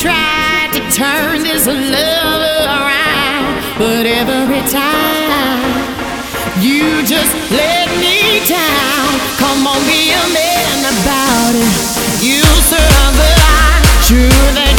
tried to turn this love around, but every time you just let me down. Come on, be a man about it. You survive, sure.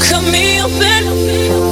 Cut me open.